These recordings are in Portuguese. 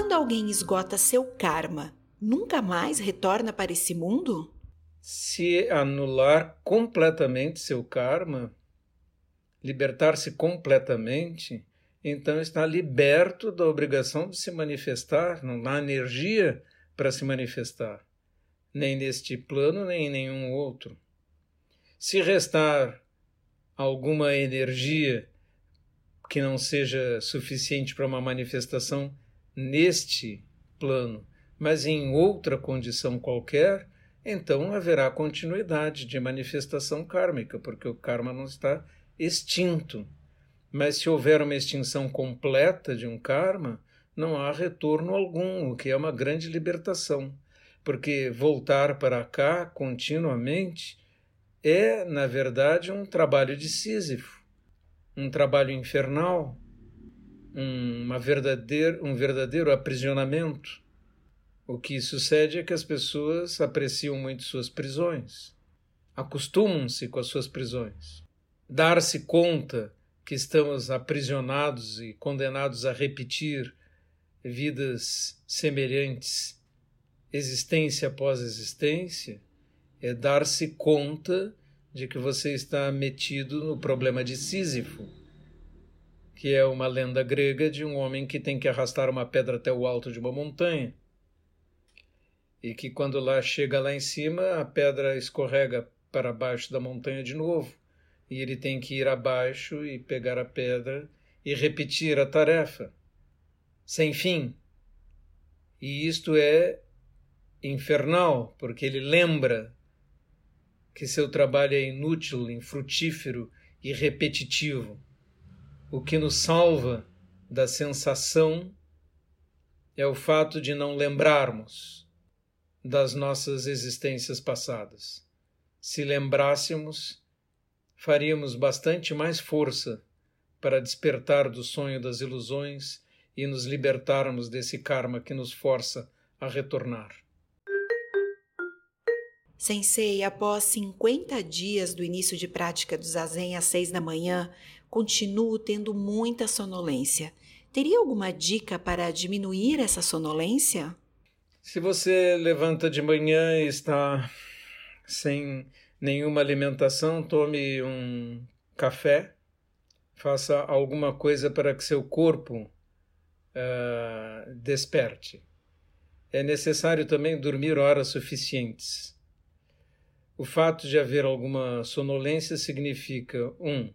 quando alguém esgota seu karma, nunca mais retorna para esse mundo? Se anular completamente seu karma, libertar-se completamente, então está liberto da obrigação de se manifestar, não há energia para se manifestar, nem neste plano, nem em nenhum outro. Se restar alguma energia que não seja suficiente para uma manifestação neste plano, mas em outra condição qualquer, então haverá continuidade de manifestação kármica, porque o karma não está extinto. Mas se houver uma extinção completa de um karma, não há retorno algum, o que é uma grande libertação. Porque voltar para cá continuamente é, na verdade, um trabalho de Sísifo, um trabalho infernal, uma verdadeiro, um verdadeiro aprisionamento. O que sucede é que as pessoas apreciam muito suas prisões, acostumam-se com as suas prisões. Dar-se conta que estamos aprisionados e condenados a repetir vidas semelhantes, existência após existência, é dar-se conta de que você está metido no problema de Sísifo, que é uma lenda grega de um homem que tem que arrastar uma pedra até o alto de uma montanha. E que quando lá chega lá em cima, a pedra escorrega para baixo da montanha de novo, e ele tem que ir abaixo e pegar a pedra e repetir a tarefa, sem fim. E isto é infernal, porque ele lembra que seu trabalho é inútil, infrutífero e repetitivo. O que nos salva da sensação é o fato de não lembrarmos das nossas existências passadas. Se lembrássemos, faríamos bastante mais força para despertar do sonho das ilusões e nos libertarmos desse karma que nos força a retornar. Sensei, após 50 dias do início de prática do zazen às 6 da manhã, continuo tendo muita sonolência. Teria alguma dica para diminuir essa sonolência? Se você levanta de manhã e está sem nenhuma alimentação, tome um café, faça alguma coisa para que seu corpo uh, desperte. É necessário também dormir horas suficientes. O fato de haver alguma sonolência significa: um,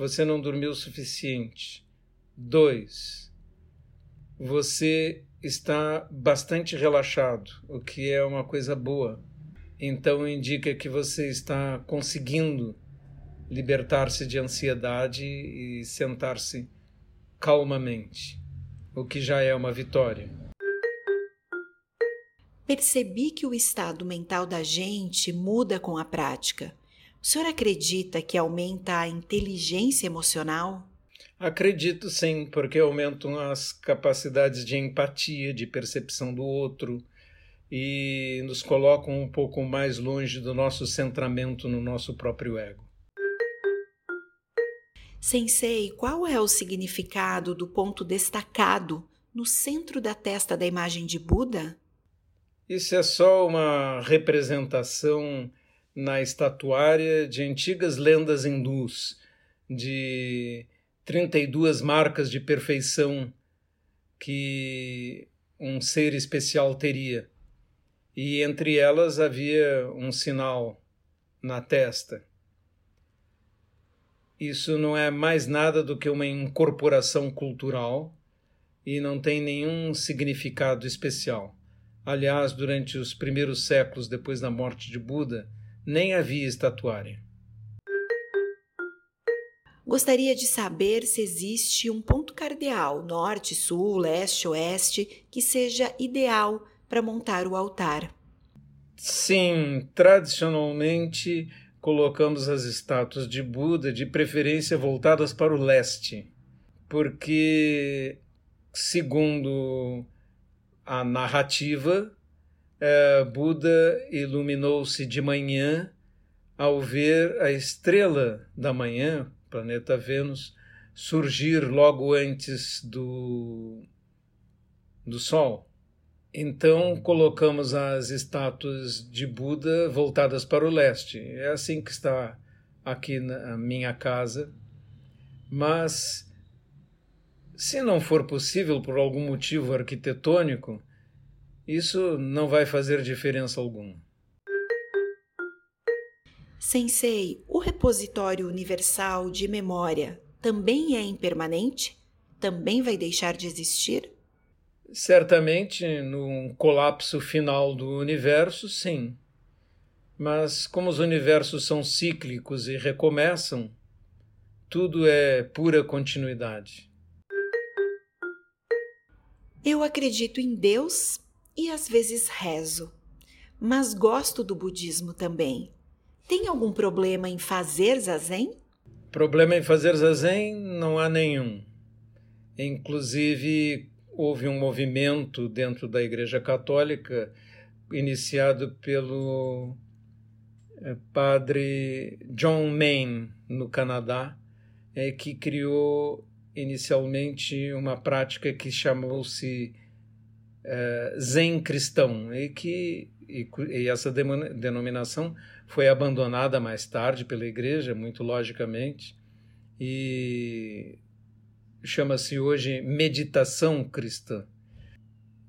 você não dormiu o suficiente. Dois, você está bastante relaxado, o que é uma coisa boa. Então indica que você está conseguindo libertar-se de ansiedade e sentar-se calmamente, o que já é uma vitória percebi que o estado mental da gente muda com a prática. O senhor acredita que aumenta a inteligência emocional? Acredito sim, porque aumentam as capacidades de empatia, de percepção do outro e nos colocam um pouco mais longe do nosso centramento no nosso próprio ego. Sensei, qual é o significado do ponto destacado no centro da testa da imagem de Buda? Isso é só uma representação na estatuária de antigas lendas hindus, de 32 marcas de perfeição que um ser especial teria. E entre elas havia um sinal na testa. Isso não é mais nada do que uma incorporação cultural e não tem nenhum significado especial. Aliás, durante os primeiros séculos depois da morte de Buda, nem havia estatuária. Gostaria de saber se existe um ponto cardeal, norte, sul, leste, oeste, que seja ideal para montar o altar. Sim, tradicionalmente colocamos as estátuas de Buda de preferência voltadas para o leste, porque, segundo a narrativa, é, Buda iluminou-se de manhã ao ver a estrela da manhã, planeta Vênus, surgir logo antes do, do Sol. Então colocamos as estátuas de Buda voltadas para o leste. É assim que está aqui na minha casa. Mas se não for possível por algum motivo arquitetônico, isso não vai fazer diferença alguma. Sensei, o repositório universal de memória também é impermanente? Também vai deixar de existir? Certamente, num colapso final do universo, sim. Mas, como os universos são cíclicos e recomeçam, tudo é pura continuidade. Eu acredito em Deus e às vezes rezo, mas gosto do budismo também. Tem algum problema em fazer zazen? Problema em fazer zazen não há nenhum. Inclusive, houve um movimento dentro da Igreja Católica iniciado pelo eh, padre John Mayne, no Canadá, é, que criou inicialmente uma prática que chamou-se é, Zen cristão, e que e, e essa denominação foi abandonada mais tarde pela Igreja, muito logicamente, e chama-se hoje meditação cristã.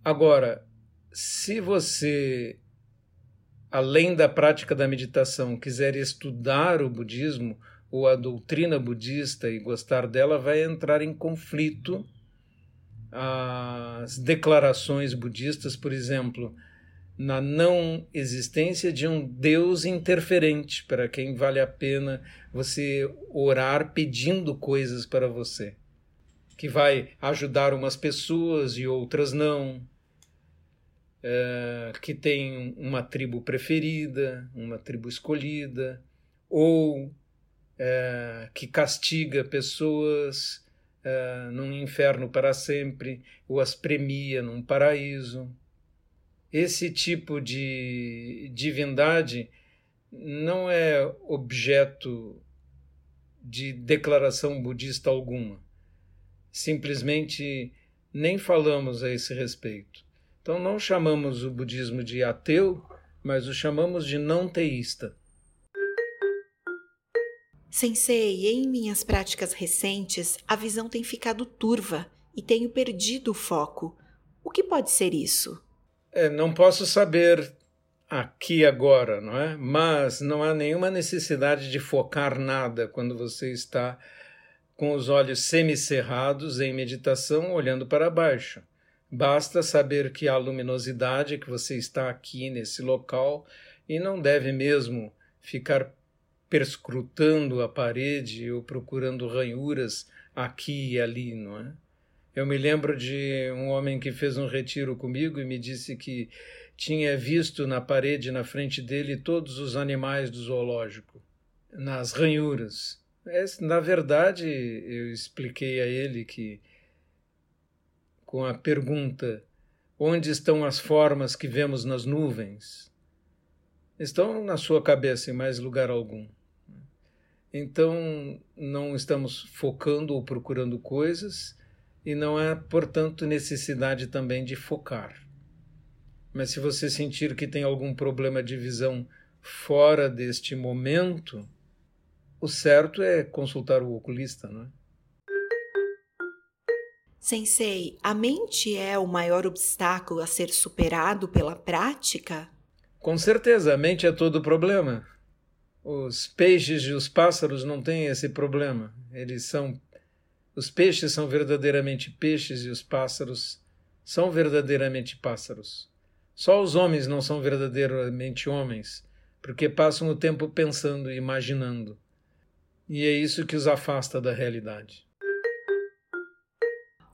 Agora, se você, além da prática da meditação, quiser estudar o budismo ou a doutrina budista e gostar dela, vai entrar em conflito as declarações budistas, por exemplo, na não existência de um Deus interferente, para quem vale a pena você orar pedindo coisas para você que vai ajudar umas pessoas e outras não, é, que tem uma tribo preferida, uma tribo escolhida, ou é, que castiga pessoas é, num inferno para sempre, ou as premia num paraíso. Esse tipo de divindade não é objeto de declaração budista alguma simplesmente nem falamos a esse respeito. Então não chamamos o budismo de ateu, mas o chamamos de não teísta. Sensei, em minhas práticas recentes, a visão tem ficado turva e tenho perdido o foco. O que pode ser isso? É, não posso saber aqui agora, não é? Mas não há nenhuma necessidade de focar nada quando você está com os olhos semicerrados em meditação, olhando para baixo. Basta saber que há luminosidade, que você está aqui nesse local e não deve mesmo ficar perscrutando a parede ou procurando ranhuras aqui e ali, não é? Eu me lembro de um homem que fez um retiro comigo e me disse que tinha visto na parede na frente dele todos os animais do zoológico, nas ranhuras. Na verdade, eu expliquei a ele que, com a pergunta: onde estão as formas que vemos nas nuvens? Estão na sua cabeça em mais lugar algum. Então, não estamos focando ou procurando coisas e não há, portanto, necessidade também de focar. Mas se você sentir que tem algum problema de visão fora deste momento, o certo é consultar o oculista, não é? Sensei, a mente é o maior obstáculo a ser superado pela prática? Com certeza, a mente é todo o problema. Os peixes e os pássaros não têm esse problema. Eles são. Os peixes são verdadeiramente peixes e os pássaros são verdadeiramente pássaros. Só os homens não são verdadeiramente homens, porque passam o tempo pensando e imaginando. E é isso que os afasta da realidade.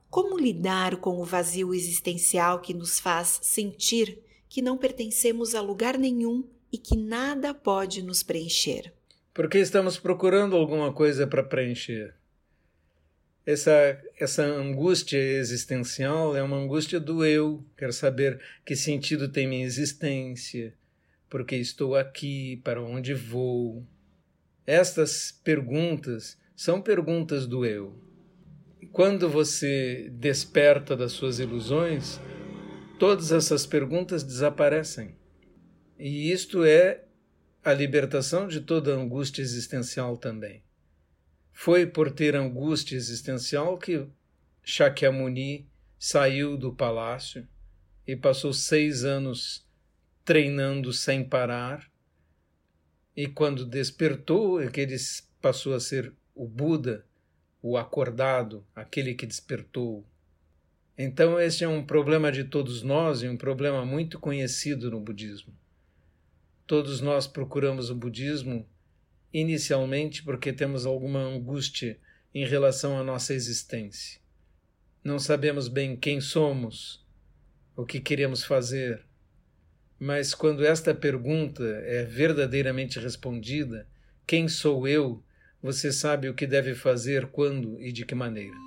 Como lidar com o vazio existencial que nos faz sentir que não pertencemos a lugar nenhum e que nada pode nos preencher? Porque estamos procurando alguma coisa para preencher. Essa, essa angústia existencial é uma angústia do eu. Quero saber que sentido tem minha existência, porque estou aqui, para onde vou, estas perguntas são perguntas do eu. Quando você desperta das suas ilusões, todas essas perguntas desaparecem. E isto é a libertação de toda angústia existencial também. Foi por ter angústia existencial que Shakyamuni saiu do palácio e passou seis anos treinando sem parar. E quando despertou, é que ele passou a ser o Buda, o acordado, aquele que despertou. Então, esse é um problema de todos nós e um problema muito conhecido no budismo. Todos nós procuramos o budismo inicialmente porque temos alguma angústia em relação à nossa existência. Não sabemos bem quem somos, o que queremos fazer. Mas quando esta pergunta é verdadeiramente respondida, quem sou eu? Você sabe o que deve fazer, quando e de que maneira.